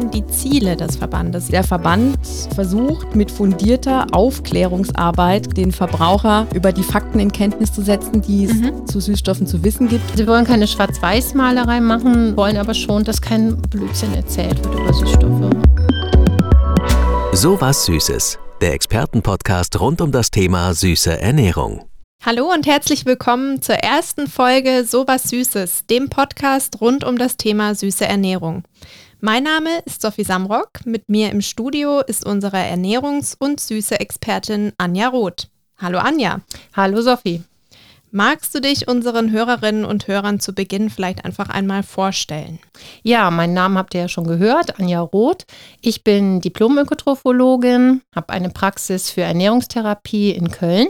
denn die Ziele des Verbandes? Der Verband versucht mit fundierter Aufklärungsarbeit den Verbraucher über die Fakten in Kenntnis zu setzen, die es mhm. zu Süßstoffen zu wissen gibt. Sie wollen keine Schwarz-Weiß-Malerei machen, wollen aber schon, dass kein Blödsinn erzählt wird über Süßstoffe. So was Süßes, der Expertenpodcast rund um das Thema süße Ernährung. Hallo und herzlich willkommen zur ersten Folge Sowas Süßes, dem Podcast rund um das Thema süße Ernährung. Mein Name ist Sophie Samrock. Mit mir im Studio ist unsere Ernährungs- und süße Expertin Anja Roth. Hallo Anja. Hallo Sophie. Magst du dich unseren Hörerinnen und Hörern zu Beginn vielleicht einfach einmal vorstellen? Ja, meinen Namen habt ihr ja schon gehört, Anja Roth. Ich bin Diplom-Ökotrophologin, habe eine Praxis für Ernährungstherapie in Köln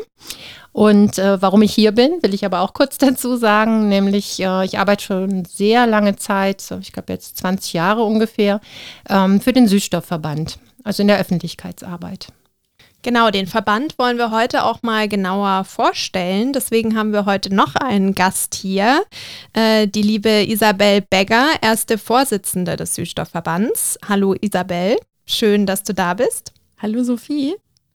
und äh, warum ich hier bin, will ich aber auch kurz dazu sagen, nämlich äh, ich arbeite schon sehr lange Zeit, ich glaube jetzt 20 Jahre ungefähr, ähm, für den Süßstoffverband, also in der Öffentlichkeitsarbeit. Genau, den Verband wollen wir heute auch mal genauer vorstellen. Deswegen haben wir heute noch einen Gast hier, äh, die liebe Isabel Begger, erste Vorsitzende des Süßstoffverbands. Hallo Isabel, schön, dass du da bist. Hallo Sophie.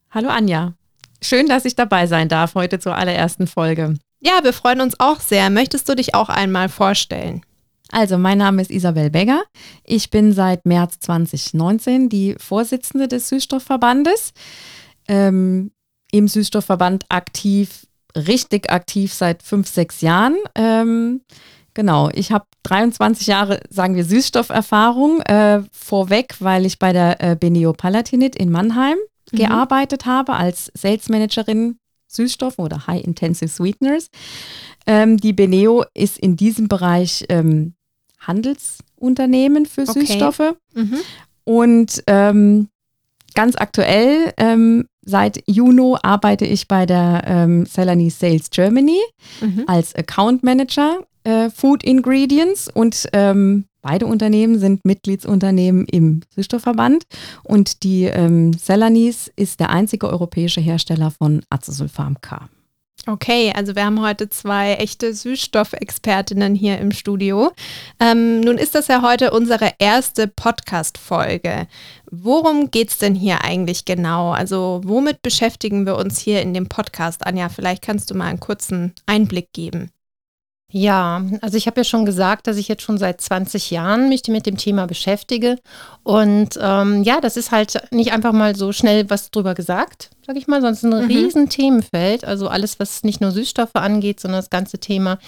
Hallo Anja. Schön, dass ich dabei sein darf heute zur allerersten Folge. Ja, wir freuen uns auch sehr. Möchtest du dich auch einmal vorstellen? Also, mein Name ist Isabel Begger. Ich bin seit März 2019 die Vorsitzende des Süßstoffverbandes. Ähm, Im Süßstoffverband aktiv, richtig aktiv seit fünf, sechs Jahren. Ähm, genau, ich habe 23 Jahre, sagen wir, Süßstofferfahrung. Äh, vorweg, weil ich bei der äh, Beneo Palatinit in Mannheim mhm. gearbeitet habe als Sales Managerin Süßstoff oder High Intensive Sweeteners. Ähm, die Beneo ist in diesem Bereich ähm, Handelsunternehmen für okay. Süßstoffe. Mhm. Und ähm, ganz aktuell, ähm, seit Juni arbeite ich bei der ähm, Celanese Sales Germany mhm. als Account Manager äh, Food Ingredients und ähm, Beide Unternehmen sind Mitgliedsunternehmen im Süßstoffverband und die ähm, Celanese ist der einzige europäische Hersteller von Acesulfam K. Okay, also wir haben heute zwei echte Süßstoffexpertinnen hier im Studio. Ähm, nun ist das ja heute unsere erste Podcast-Folge. Worum geht es denn hier eigentlich genau? Also womit beschäftigen wir uns hier in dem Podcast? Anja, vielleicht kannst du mal einen kurzen Einblick geben. Ja, also ich habe ja schon gesagt, dass ich jetzt schon seit 20 Jahren mich mit dem Thema beschäftige. Und ähm, ja, das ist halt nicht einfach mal so schnell was drüber gesagt, sage ich mal, ist ein mhm. riesen Themenfeld. Also alles, was nicht nur Süßstoffe angeht, sondern das ganze Thema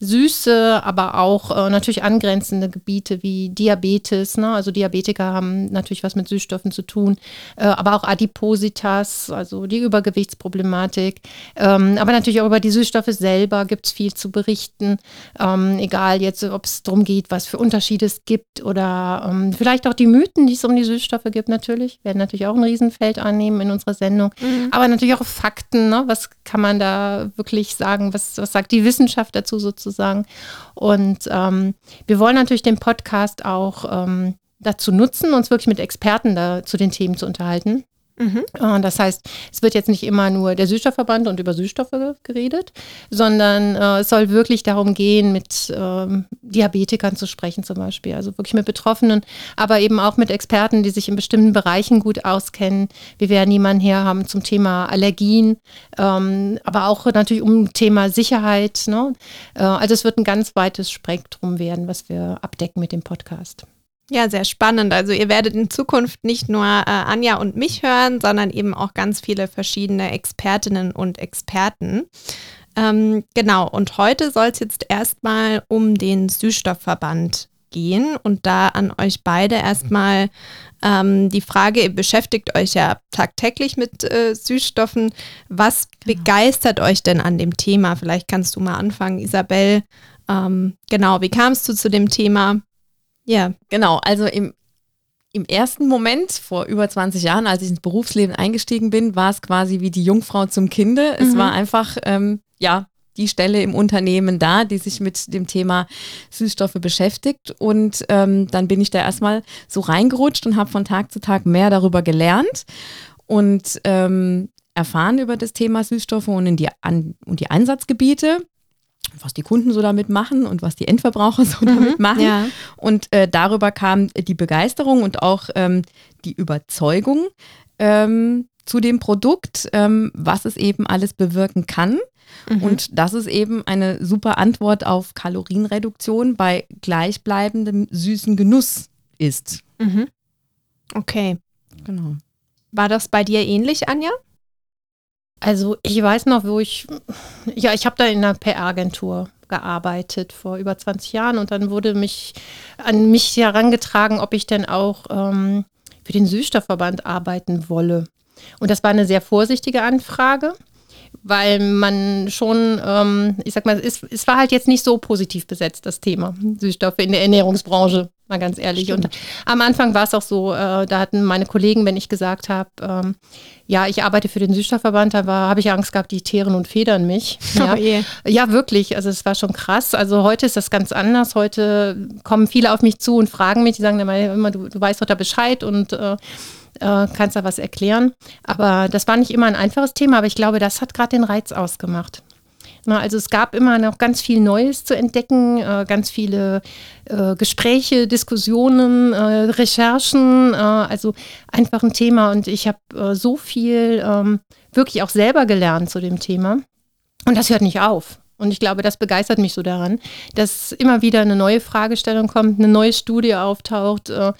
Süße, aber auch äh, natürlich angrenzende Gebiete wie Diabetes. Ne? Also Diabetiker haben natürlich was mit Süßstoffen zu tun, äh, aber auch Adipositas, also die Übergewichtsproblematik. Ähm, aber natürlich auch über die Süßstoffe selber gibt es viel zu berichten. Ähm, egal jetzt, ob es darum geht, was für Unterschiede es gibt oder ähm, vielleicht auch die Mythen, die es um die Süßstoffe gibt, natürlich, werden natürlich auch ein Riesenfeld annehmen in unserer Sendung. Mhm. Aber natürlich auch Fakten. Ne? Was kann man da wirklich sagen? Was, was sagt die Wissenschaft dazu sozusagen? Und ähm, wir wollen natürlich den Podcast auch ähm, dazu nutzen, uns wirklich mit Experten da zu den Themen zu unterhalten. Mhm. Das heißt, es wird jetzt nicht immer nur der Süßstoffverband und über Süßstoffe geredet, sondern äh, es soll wirklich darum gehen, mit ähm, Diabetikern zu sprechen zum Beispiel, also wirklich mit Betroffenen, aber eben auch mit Experten, die sich in bestimmten Bereichen gut auskennen. Wir werden jemanden her haben zum Thema Allergien, ähm, aber auch natürlich um Thema Sicherheit. Ne? Äh, also es wird ein ganz weites Spektrum werden, was wir abdecken mit dem Podcast. Ja, sehr spannend. Also ihr werdet in Zukunft nicht nur äh, Anja und mich hören, sondern eben auch ganz viele verschiedene Expertinnen und Experten. Ähm, genau, und heute soll es jetzt erstmal um den Süßstoffverband gehen und da an euch beide erstmal ähm, die Frage, ihr beschäftigt euch ja tagtäglich mit äh, Süßstoffen. Was genau. begeistert euch denn an dem Thema? Vielleicht kannst du mal anfangen, Isabel. Ähm, genau, wie kamst du zu dem Thema? Ja, genau. Also im, im ersten Moment, vor über 20 Jahren, als ich ins Berufsleben eingestiegen bin, war es quasi wie die Jungfrau zum Kinde. Es mhm. war einfach, ähm, ja, die Stelle im Unternehmen da, die sich mit dem Thema Süßstoffe beschäftigt. Und ähm, dann bin ich da erstmal so reingerutscht und habe von Tag zu Tag mehr darüber gelernt und ähm, erfahren über das Thema Süßstoffe und, in die, An und die Einsatzgebiete. Was die Kunden so damit machen und was die Endverbraucher so damit Mhm, machen. ja. Und äh, darüber kam die Begeisterung und auch ähm, die Überzeugung ähm, zu dem Produkt, ähm, was es eben alles bewirken kann. Mhm. Und dass es eben eine super Antwort auf Kalorienreduktion bei gleichbleibendem süßen Genuss ist. Mhm. Okay. Genau. War das bei dir ähnlich, Anja? Also ich weiß noch, wo ich, ja, ich habe da in einer PR-Agentur gearbeitet vor über 20 Jahren und dann wurde mich an mich herangetragen, ob ich denn auch ähm, für den Süßstoffverband arbeiten wolle. Und das war eine sehr vorsichtige Anfrage, weil man schon, ähm, ich sag mal, es, es war halt jetzt nicht so positiv besetzt, das Thema Süßstoffe in der Ernährungsbranche, mal ganz ehrlich. Und am Anfang war es auch so, äh, da hatten meine Kollegen, wenn ich gesagt habe, ähm, ja, ich arbeite für den Süßstoffverband, da war- habe ich Angst gehabt, die teeren und federn mich. Ja. Oh je. Ja, wirklich. Also es war schon krass. Also heute ist das ganz anders. Heute kommen viele auf mich zu und fragen mich, die sagen immer, du, du weißt doch da Bescheid und äh, äh, kannst da was erklären. Aber das war nicht immer ein einfaches Thema, aber ich glaube, das hat gerade den Reiz ausgemacht. Also es gab immer noch ganz viel Neues zu entdecken, äh, ganz viele äh, Gespräche, Diskussionen, äh, Recherchen, also einfach ein Thema. Und ich habe so viel ähm, wirklich auch selber gelernt zu dem Thema. Und das hört nicht auf. Und ich glaube, das begeistert mich so daran, dass immer wieder eine neue Fragestellung kommt, eine neue Studie auftaucht. Äh,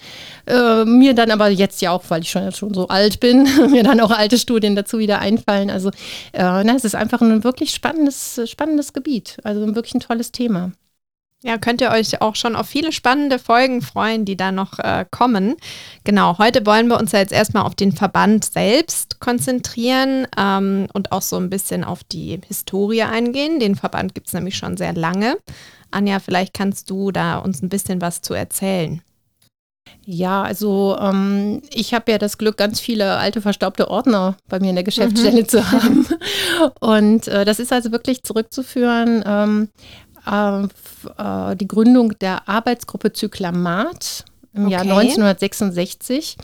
äh, mir dann aber jetzt ja auch, weil ich schon, schon so alt bin, mir dann auch alte Studien dazu wieder einfallen. Also äh, na, es ist einfach ein wirklich spannendes, spannendes Gebiet. Also wirklich ein tolles Thema. Ja, könnt ihr euch auch schon auf viele spannende Folgen freuen, die da noch äh, kommen. Genau, heute wollen wir uns ja jetzt erstmal auf den Verband selbst konzentrieren ähm, und auch so ein bisschen auf die Historie eingehen. Den Verband gibt es nämlich schon sehr lange. Anja, vielleicht kannst du da uns ein bisschen was zu erzählen. Ja, also ähm, ich habe ja das Glück, ganz viele alte verstaubte Ordner bei mir in der Geschäftsstelle zu haben. Und äh, das ist also wirklich zurückzuführen ähm, äh, die Gründung der Arbeitsgruppe Zyklamat im Jahr Okay. 1966.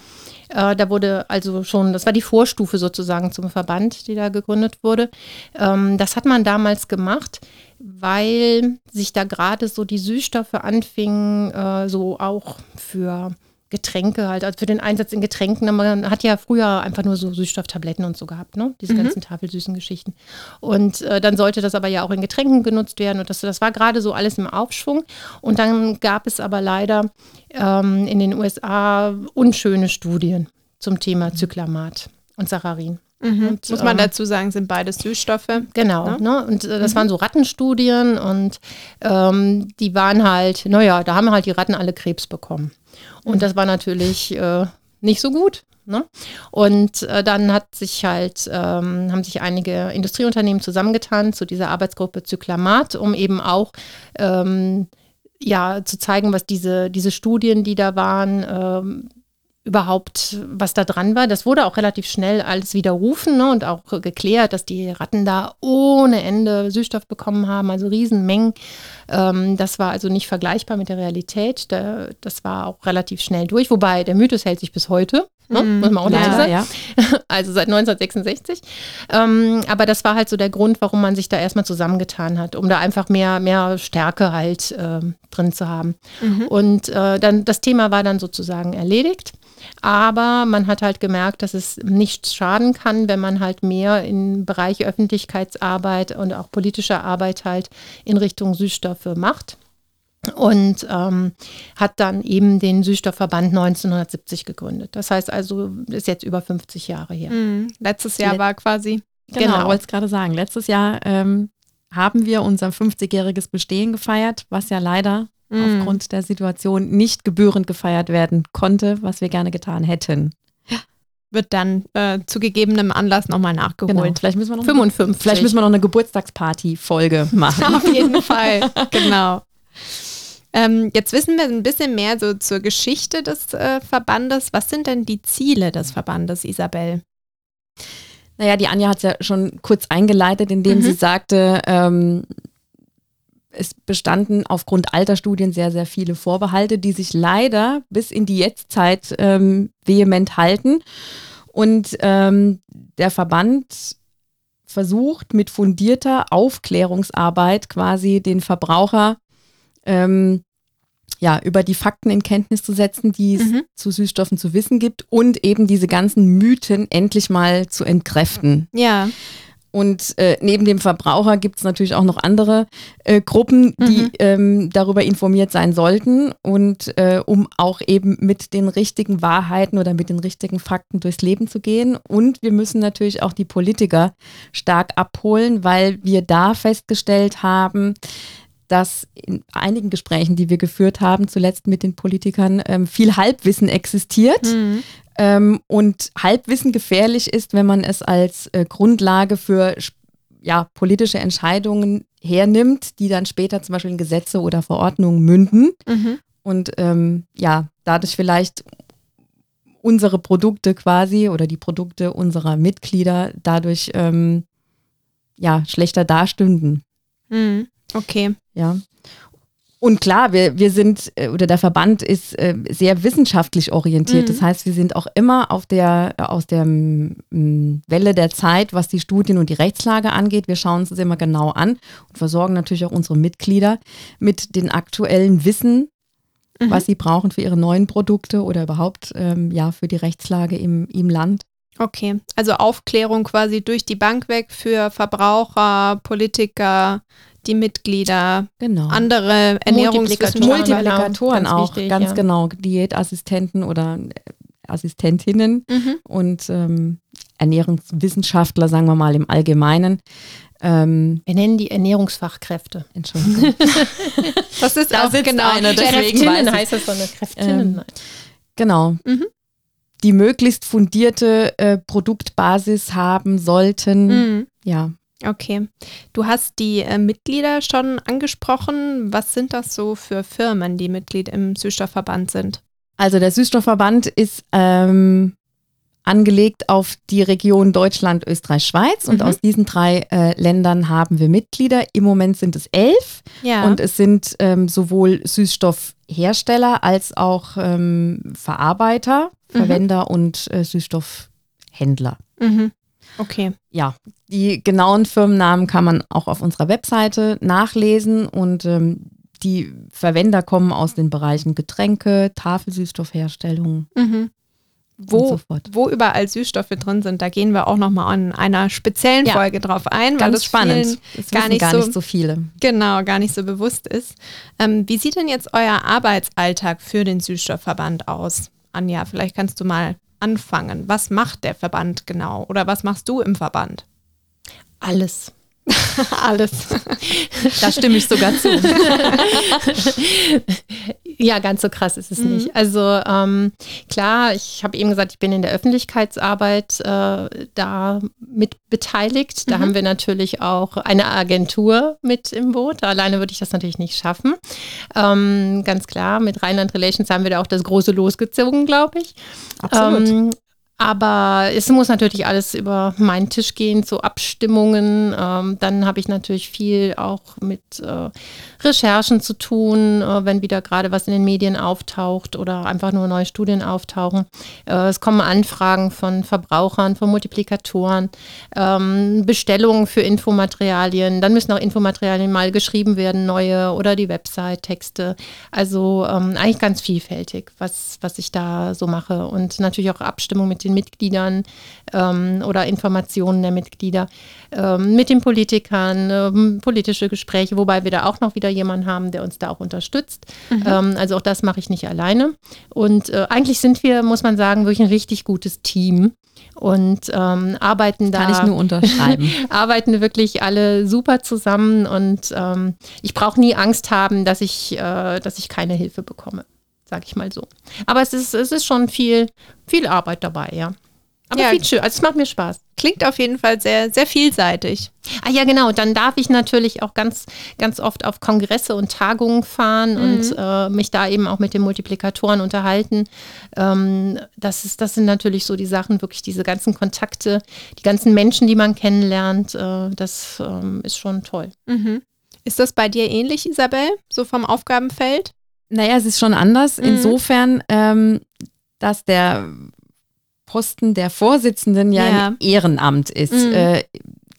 Äh, da wurde also schon, das war die Vorstufe sozusagen zum Verband, die da gegründet wurde. Ähm, das hat man damals gemacht, weil sich da gerade so die Süßstoffe anfingen, äh, so auch für Getränke halt, also für den Einsatz in Getränken. Man hat ja früher einfach nur so Süßstofftabletten und so gehabt, ne? Diese Mhm. ganzen tafelsüßen Geschichten. Und äh, dann sollte das aber ja auch in Getränken genutzt werden. Und das, das war gerade so alles im Aufschwung. Und dann gab es aber leider ähm, in den USA unschöne Studien zum Thema Zyklamat und Saccharin. Und, Muss man ähm, dazu sagen, sind beides Süßstoffe. Genau, Ne? ne? und äh, das waren so Rattenstudien und ähm, die waren halt, naja, da haben halt die Ratten alle Krebs bekommen. Und das war natürlich äh, nicht so gut. Ne? Und äh, dann hat sich halt, ähm, haben sich einige Industrieunternehmen zusammengetan zu dieser Arbeitsgruppe Zyklamat, um eben auch ähm, ja, zu zeigen, was diese, diese Studien, die da waren, ähm, überhaupt, was da dran war. Das wurde auch relativ schnell alles widerrufen ne, und auch geklärt, dass die Ratten da ohne Ende Süßstoff bekommen haben, also Riesenmengen. Ähm, das war also nicht vergleichbar mit der Realität. Da, das war auch relativ schnell durch, wobei der Mythos hält sich bis heute. Ne? Muss man auch Ja, sagen ja. also seit 1966. Ähm, aber das war halt so der Grund, warum man sich da erstmal zusammengetan hat, um da einfach mehr, mehr Stärke halt ähm, drin zu haben. Und äh, dann das Thema war dann sozusagen erledigt. Aber man hat halt gemerkt, dass es nichts schaden kann, wenn man halt mehr im Bereich Öffentlichkeitsarbeit und auch politischer Arbeit halt in Richtung Süßstoffe macht. Und ähm, hat dann eben den Süßstoffverband 1970 gegründet. Das heißt also, ist jetzt über 50 Jahre her. Mhm. Letztes Jahr Let- war quasi. Genau, Genau. wollte es gerade sagen. Letztes Jahr ähm, haben wir unser 50-jähriges Bestehen gefeiert, was ja leider Mhm. aufgrund der Situation nicht gebührend gefeiert werden konnte, was wir gerne getan hätten. Wird dann äh, zu gegebenem Anlass nochmal nachgeholt. Genau. Vielleicht müssen wir noch 55. Vielleicht müssen wir noch eine Geburtstagsparty-Folge machen. Auf jeden Fall, genau. Ähm, jetzt wissen wir ein bisschen mehr so zur Geschichte des äh, Verbandes. Was sind denn die Ziele des Verbandes, Isabel? Naja, die Anja hat es ja schon kurz eingeleitet, indem Mhm. sie sagte, ähm, es bestanden aufgrund alter Studien sehr, sehr viele Vorbehalte, die sich leider bis in die Jetztzeit ähm, vehement halten. Und ähm, der Verband versucht, mit fundierter Aufklärungsarbeit quasi den Verbraucher ähm, ja, über die Fakten in Kenntnis zu setzen, die es Mhm. zu Süßstoffen zu wissen gibt und eben diese ganzen Mythen endlich mal zu entkräften. Ja. Und äh, neben dem Verbraucher gibt es natürlich auch noch andere äh, Gruppen, die Mhm. ähm, darüber informiert sein sollten und äh, um auch eben mit den richtigen Wahrheiten oder mit den richtigen Fakten durchs Leben zu gehen. Und wir müssen natürlich auch die Politiker stark abholen, weil wir da festgestellt haben, dass in einigen Gesprächen, die wir geführt haben, zuletzt mit den Politikern, ähm, viel Halbwissen existiert. Mhm. Ähm, und Halbwissen gefährlich ist, wenn man es als äh, Grundlage für ja, politische Entscheidungen hernimmt, die dann später zum Beispiel in Gesetze oder Verordnungen münden Mhm. und ähm, ja, dadurch vielleicht unsere Produkte quasi oder die Produkte unserer Mitglieder dadurch ähm, ja, schlechter dastünden. Mhm. Okay. Ja. Und klar, wir, wir sind, äh, oder der Verband ist äh, sehr wissenschaftlich orientiert. Mhm. Das heißt, wir sind auch immer auf der, aus der mm, Welle der Zeit, was die Studien und die Rechtslage angeht. Wir schauen uns das immer genau an und versorgen natürlich auch unsere Mitglieder mit den aktuellen Wissen, Mhm. was sie brauchen für ihre neuen Produkte oder überhaupt ähm, ja, für die Rechtslage im, im Land. Okay. Also Aufklärung quasi durch die Bank weg für Verbraucher, Politiker, die Mitglieder, Genau. andere Ernährungswissenschaftler. Multiplikatoren auch, wichtig, ganz ja. genau. Diätassistenten oder äh, Assistentinnen. Mhm. und ähm, Ernährungswissenschaftler, sagen wir mal im Allgemeinen. Ähm, Wir nennen die Ernährungsfachkräfte. Entschuldigung. Das ist Da auch genau. einer, deswegen Kräftinnen heißt das, sondern Kräftinnen. Ähm, genau. Mhm. Die möglichst fundierte äh, Produktbasis haben sollten. Mhm. Ja, Okay. Du hast die äh, Mitglieder schon angesprochen. Was sind das so für Firmen, die Mitglied im Süßstoffverband sind? also der Süßstoffverband ist ähm, angelegt auf die Region Deutschland, Österreich, Schweiz. Und Mhm. aus diesen drei äh, Ländern haben wir Mitglieder. Im Moment sind es elf. Ja. Und es sind ähm, sowohl Süßstoffhersteller als auch ähm, Verarbeiter, Mhm. Verwender und äh, Süßstoffhändler. mhm. Okay. Ja, die genauen Firmennamen kann man auch auf unserer Webseite nachlesen und ähm, die Verwender kommen aus den Bereichen Getränke, Tafelsüßstoffherstellung Mhm. Wo, so wo überall Süßstoffe drin sind, da gehen wir auch nochmal in einer speziellen Ja. Folge drauf ein, weil Ganz das spannend. Das gar nicht gar so- nicht so viele. genau gar nicht so bewusst ist. Ähm, wie sieht denn jetzt euer Arbeitsalltag für den Süßstoffverband aus? Anja, vielleicht kannst du mal anfangen. Was macht der Verband genau? Oder was machst du im Verband? Alles. Alles. Da stimme ich sogar zu. Ja, ganz so krass ist es Mhm. nicht. Also ähm, klar, ich habe eben gesagt, ich bin in der Öffentlichkeitsarbeit äh, da mit beteiligt. Da Mhm. haben wir natürlich auch eine Agentur mit im Boot. Alleine würde ich das natürlich nicht schaffen. Ähm, ganz klar, mit Rheinland Relations haben wir da auch das große losgezogen, glaube ich. Absolut. Ähm, aber es muss natürlich alles über meinen Tisch gehen, so Abstimmungen. Ähm, dann habe ich natürlich viel auch mit äh, Recherchen zu tun, äh, wenn wieder gerade was in den Medien auftaucht oder einfach nur neue Studien auftauchen. Äh, es kommen Anfragen von Verbrauchern, von Multiplikatoren, ähm, Bestellungen für Infomaterialien. Dann müssen auch Infomaterialien mal geschrieben werden, neue oder die Website-Texte. Also ähm, eigentlich ganz vielfältig, was, was ich da so mache. Und natürlich auch Abstimmung mit den Mitgliedern ähm, oder Informationen der Mitglieder, ähm, mit den Politikern, ähm, politische Gespräche, wobei wir da auch noch wieder jemanden haben, der uns da auch unterstützt. Ähm, also auch das mache ich nicht alleine. Und äh, eigentlich sind wir, muss man sagen, wirklich ein richtig gutes Team und ähm, arbeiten da Kann ich nur unterschreiben. arbeiten wirklich alle super zusammen und ähm, ich brauche nie Angst haben, dass ich, äh, dass ich keine Hilfe bekomme, sage ich mal so. Aber es ist, es ist schon viel, viel Arbeit dabei, ja. Aber Ja. viel schön, also es macht mir Spaß. Klingt auf jeden Fall sehr, sehr vielseitig. Ah ja, genau. Dann darf ich natürlich auch ganz, ganz oft auf Kongresse und Tagungen fahren und äh, mich da eben auch mit den Multiplikatoren unterhalten. Ähm, das, ist, das sind natürlich so die Sachen, wirklich diese ganzen Kontakte, die ganzen Menschen, die man kennenlernt. Äh, das ähm, ist schon toll. Mhm. Ist das bei dir ähnlich, Isabel, so vom Aufgabenfeld? Naja, es ist schon anders. Mhm. Insofern, ähm, dass der Posten der Vorsitzenden ja, Ja. ein Ehrenamt ist. Mhm. Äh,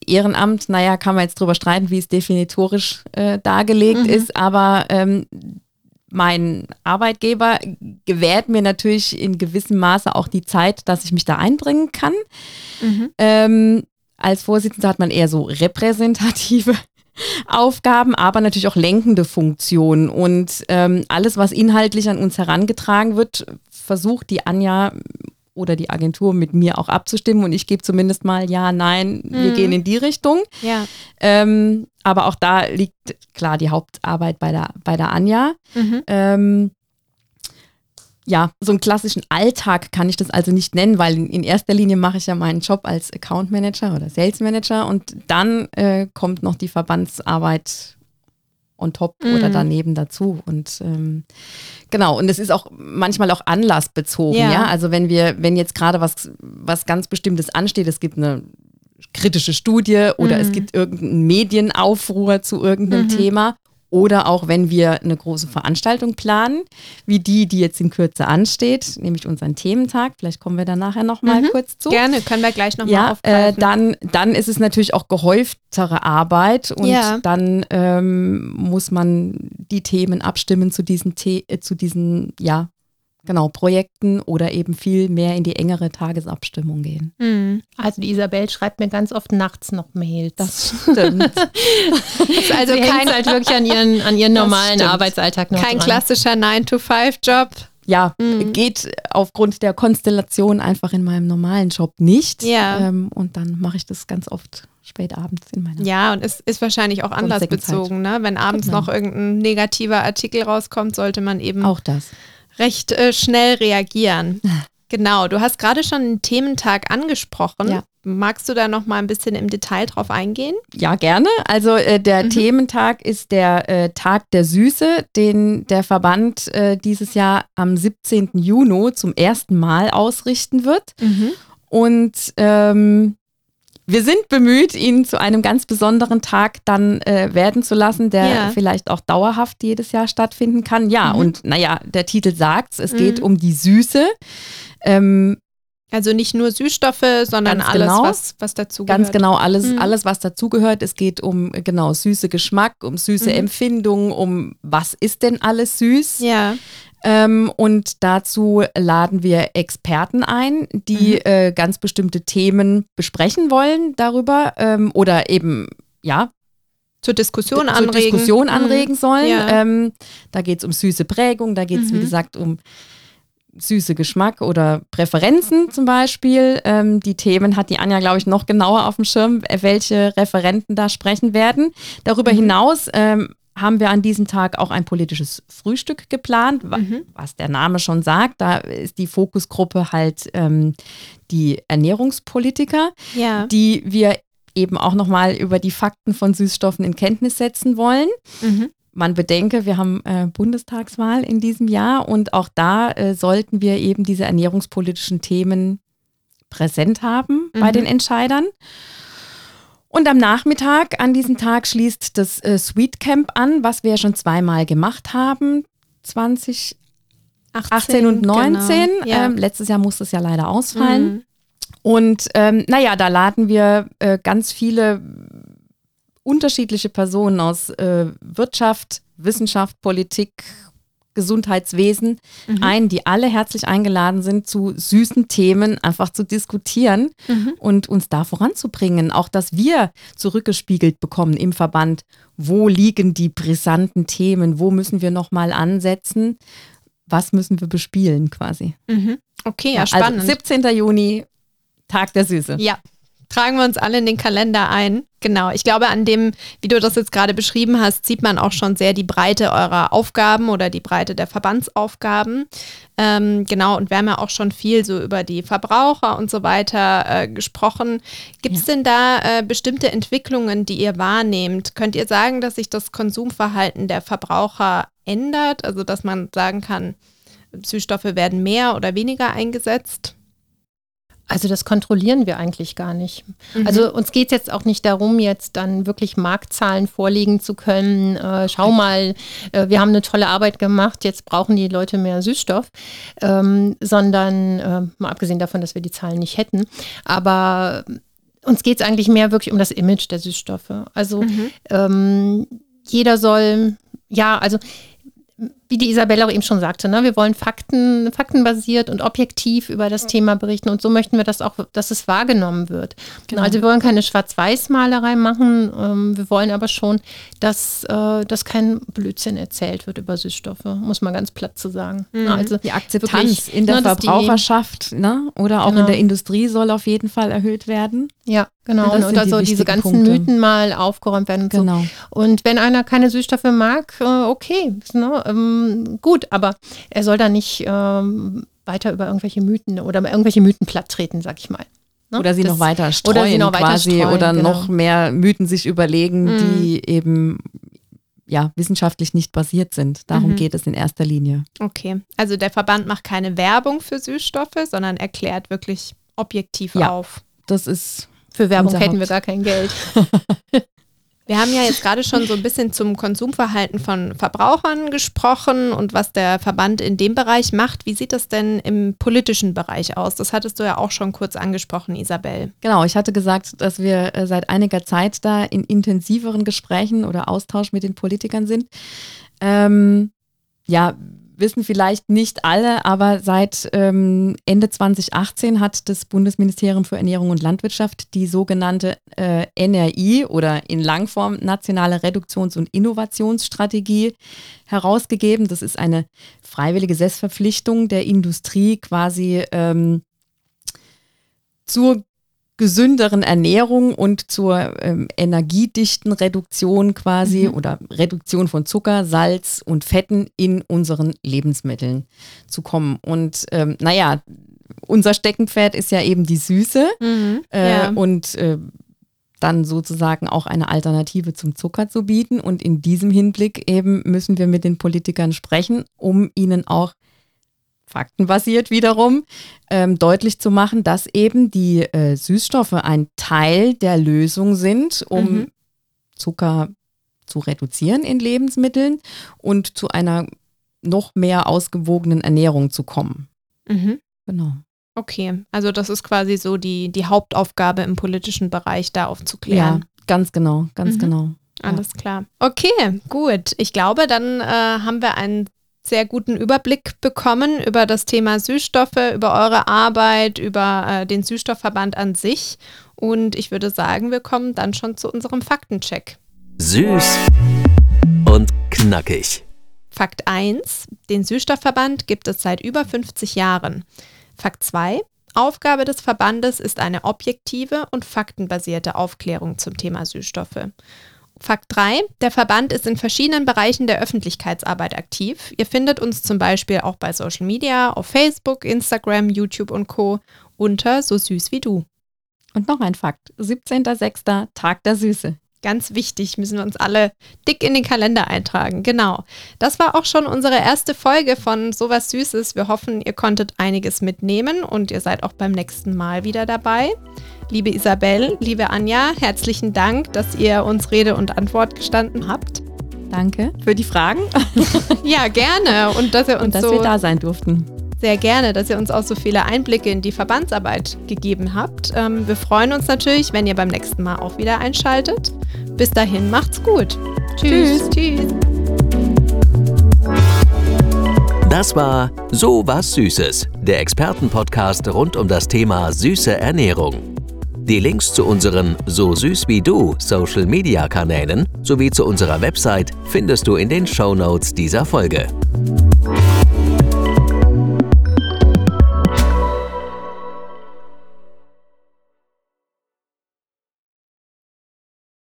Ehrenamt, naja, kann man jetzt drüber streiten, wie es definitorisch äh, dargelegt mhm. ist, aber ähm, mein Arbeitgeber gewährt mir natürlich in gewissem Maße auch die Zeit, dass ich mich da einbringen kann. Mhm. Ähm, als Vorsitzender hat man eher so repräsentative Aufgaben, aber natürlich auch lenkende Funktionen. Und ähm, alles, was inhaltlich an uns herangetragen wird, versucht die Anja oder die Agentur mit mir auch abzustimmen und ich gebe zumindest mal ja, nein, mhm. wir gehen in die Richtung. Ja. Ähm, aber auch da liegt klar die Hauptarbeit bei der, bei der Anja. Mhm. Ähm, ja, so einen klassischen Alltag kann ich das also nicht nennen, weil in erster Linie mache ich ja meinen Job als Account Manager oder Sales Manager und dann äh, kommt noch die Verbandsarbeit on top mhm. oder daneben dazu. Und ähm, genau, und es ist auch manchmal auch anlassbezogen, ja. ja. Also wenn wir, wenn jetzt gerade was, was ganz Bestimmtes ansteht, es gibt eine kritische Studie oder mhm. es gibt irgendeinen Medienaufruhr zu irgendeinem mhm. Thema oder auch wenn wir eine große Veranstaltung planen, wie die, die jetzt in Kürze ansteht, nämlich unseren Thementag. Vielleicht kommen wir da nachher nochmal mhm. kurz zu. Gerne, können wir gleich nochmal ja, aufgreifen. Äh, dann, dann ist es natürlich auch gehäuftere Arbeit und ja. dann ähm, muss man die Themen abstimmen zu diesen, The äh, zu diesen ja, genau, Projekten oder eben viel mehr in die engere Tagesabstimmung gehen. Mhm. Also die Isabel schreibt mir ganz oft nachts noch Mails. Das stimmt. also Sie kein halt wirklich an ihren, an ihren normalen Arbeitsalltag noch Kein dran. klassischer 9-to-5-Job. Ja, mhm. geht aufgrund der Konstellation einfach in meinem normalen Job nicht. Ja. Ähm, und dann mache ich das ganz oft spät abends in meiner Ja, und es ist wahrscheinlich auch anlassbezogen, ne? Wenn abends genau. noch irgendein negativer Artikel rauskommt, sollte man eben auch das recht äh, schnell reagieren. Genau, du hast gerade schon den Thementag angesprochen. Ja. Magst du da noch mal ein bisschen im Detail drauf eingehen? Ja, gerne. Also äh, der mhm. Thementag ist der äh, Tag der Süße, den der Verband äh, dieses Jahr am 17. Juni zum ersten Mal ausrichten wird. Mhm. Und ähm, wir sind bemüht, ihn zu einem ganz besonderen Tag dann äh, werden zu lassen, der ja. vielleicht auch dauerhaft jedes Jahr stattfinden kann. Ja, mhm. und naja, der Titel sagt es, mhm. geht um die Süße. Ähm, also nicht nur Süßstoffe, sondern alles, genau, was, was dazugehört. Ganz genau, alles, mhm. alles was dazugehört. Es geht um genau süße Geschmack, um süße mhm. Empfindungen, um was ist denn alles süß. Ja. Ähm, und dazu laden wir Experten ein, die mhm. äh, ganz bestimmte Themen besprechen wollen darüber ähm, oder eben, ja, zur Diskussion zur anregen, Diskussion mhm. anregen sollen. Ja. Ähm, da geht es um süße Prägung, da geht es, mhm. wie gesagt, um süße Geschmack oder Präferenzen zum Beispiel. Ähm, die Themen hat die Anja, glaube ich, noch genauer auf dem Schirm, welche Referenten da sprechen werden. Darüber mhm. hinaus ähm, haben wir an diesem Tag auch ein politisches Frühstück geplant, mhm. was der Name schon sagt. Da ist die Fokusgruppe halt ähm, die Ernährungspolitiker, ja. die wir eben auch nochmal über die Fakten von Süßstoffen in Kenntnis setzen wollen. Mhm. Man bedenke, wir haben äh, Bundestagswahl in diesem Jahr und auch da äh, sollten wir eben diese ernährungspolitischen Themen präsent haben mhm. bei den Entscheidern. Und am Nachmittag an diesem Tag schließt das äh, Sweet Camp an, was wir schon zweimal gemacht haben. 2018 und 19. Genau, ja. ähm, letztes Jahr musste es ja leider ausfallen. Mhm. Und ähm, naja, da laden wir äh, ganz viele unterschiedliche Personen aus äh, Wirtschaft, Wissenschaft, Politik Gesundheitswesen mhm. ein, die alle herzlich eingeladen sind, zu süßen Themen einfach zu diskutieren mhm. und uns da voranzubringen. Auch, dass wir zurückgespiegelt bekommen im Verband, wo liegen die brisanten Themen, wo müssen wir nochmal ansetzen, was müssen wir bespielen quasi. Mhm. Okay, ja, also spannend. Also 17. Juni, Tag der Süße. Ja, tragen wir uns alle in den Kalender ein. Genau, ich glaube, an dem, wie du das jetzt gerade beschrieben hast, sieht man auch schon sehr die Breite eurer Aufgaben oder die Breite der Verbandsaufgaben. Ähm, genau, und wir haben ja auch schon viel so über die Verbraucher und so weiter äh, gesprochen. Gibt es ja. denn da äh, bestimmte Entwicklungen, die ihr wahrnehmt? Könnt ihr sagen, dass sich das Konsumverhalten der Verbraucher ändert? Also, dass man sagen kann, Süßstoffe werden mehr oder weniger eingesetzt? Also das kontrollieren wir eigentlich gar nicht. Mhm. Also uns geht es jetzt auch nicht darum, jetzt dann wirklich Marktzahlen vorlegen zu können. Äh, schau mal, äh, wir haben eine tolle Arbeit gemacht, jetzt brauchen die Leute mehr Süßstoff, ähm, sondern äh, mal abgesehen davon, dass wir die Zahlen nicht hätten. Aber uns geht es eigentlich mehr wirklich um das Image der Süßstoffe. Also mhm. ähm, jeder soll, ja, also wie die Isabelle auch eben schon sagte, ne, wir wollen Fakten, faktenbasiert und objektiv über das Thema berichten und so möchten wir das auch, dass es wahrgenommen wird. Genau. Also wir wollen keine Schwarz-Weiß-Malerei machen, ähm, wir wollen aber schon, dass, äh, dass kein Blödsinn erzählt wird über Süßstoffe, muss man ganz platt zu sagen. Mhm. Also die Akzeptanz wirklich, in der ne, Verbraucherschaft die, ne, oder auch genau. in der Industrie soll auf jeden Fall erhöht werden. Ja, genau. Und, und also die diese ganzen Punkte. Mythen mal aufgeräumt werden und genau. so. Und wenn einer keine Süßstoffe mag, äh, okay, ne, ähm, ähm, gut, aber er soll da nicht ähm, weiter über irgendwelche Mythen oder irgendwelche Mythen platt treten, sag ich mal. Ne? Oder sie das, noch weiter streuen oder noch weiter quasi streuen, oder genau. noch mehr Mythen sich überlegen, mhm. die eben ja, wissenschaftlich nicht basiert sind. Darum mhm. geht es in erster Linie. Okay, also der Verband macht keine Werbung für Süßstoffe, sondern erklärt wirklich objektiv ja, auf. Das ist für Werbung hätten Haupt. wir gar kein Geld. Wir haben ja jetzt gerade schon so ein bisschen zum Konsumverhalten von Verbrauchern gesprochen und was der Verband in dem Bereich macht. Wie sieht das denn im politischen Bereich aus? Das hattest du ja auch schon kurz angesprochen, Isabel. Genau, ich hatte gesagt, dass wir äh, seit einiger Zeit da in intensiveren Gesprächen oder Austausch mit den Politikern sind. Ähm, ja, wissen vielleicht nicht alle, aber seit ähm, Ende 2018 hat das Bundesministerium für Ernährung und Landwirtschaft die sogenannte äh, NRI oder in Langform Nationale Reduktions- und Innovationsstrategie herausgegeben. Das ist eine freiwillige Selbstverpflichtung der Industrie quasi ähm, zur gesünderen Ernährung und zur ähm, energiedichten Reduktion quasi mhm. oder Reduktion von Zucker, Salz und Fetten in unseren Lebensmitteln zu kommen. Und ähm, naja, unser Steckenpferd ist ja eben die Süße mhm. äh, ja. und äh, dann sozusagen auch eine Alternative zum Zucker zu bieten. Und in diesem Hinblick eben müssen wir mit den Politikern sprechen, um ihnen auch faktenbasiert wiederum, ähm, deutlich zu machen, dass eben die äh, Süßstoffe ein Teil der Lösung sind, um mhm. Zucker zu reduzieren in Lebensmitteln und zu einer noch mehr ausgewogenen Ernährung zu kommen. Mhm. Genau. Okay, also das ist quasi so die, die Hauptaufgabe im politischen Bereich, da aufzuklären. Ja, ganz genau, ganz mhm. genau. Alles klar. Okay, gut. Ich glaube, dann äh, haben wir einen sehr guten Überblick bekommen über das Thema Süßstoffe, über eure Arbeit, über äh, den Süßstoffverband an sich. Und ich würde sagen, wir kommen dann schon zu unserem Faktencheck. Süß und knackig. Fakt 1. Den Süßstoffverband gibt es seit über 50 Jahren. Fakt 2. Aufgabe des Verbandes ist eine objektive und faktenbasierte Aufklärung zum Thema Süßstoffe. Fakt 3. Der Verband ist in verschiedenen Bereichen der Öffentlichkeitsarbeit aktiv. Ihr findet uns zum Beispiel auch bei Social Media, auf Facebook, Instagram, YouTube und Co. unter So süß wie du. Und noch ein Fakt. 17.06. Tag der Süße. Ganz wichtig, müssen wir uns alle dick in den Kalender eintragen. Genau. Das war auch schon unsere erste Folge von Sowas Süßes. Wir hoffen, ihr konntet einiges mitnehmen und ihr seid auch beim nächsten Mal wieder dabei. Liebe Isabel, liebe Anja, herzlichen Dank, dass ihr uns Rede und Antwort gestanden habt. Danke für die Fragen. ja, gerne. Und dass, ihr uns und dass so wir da sein durften sehr gerne, dass ihr uns auch so viele Einblicke in die Verbandsarbeit gegeben habt. Ähm, wir freuen uns natürlich, wenn ihr beim nächsten Mal auch wieder einschaltet. Bis dahin, macht's gut. Tschüss. Tschüss. Tschüss. Das war So was Süßes, der Expertenpodcast rund um das Thema süße Ernährung. Die Links zu unseren So süß wie du Social Media Kanälen sowie zu unserer Website findest du in den Show Notes dieser Folge.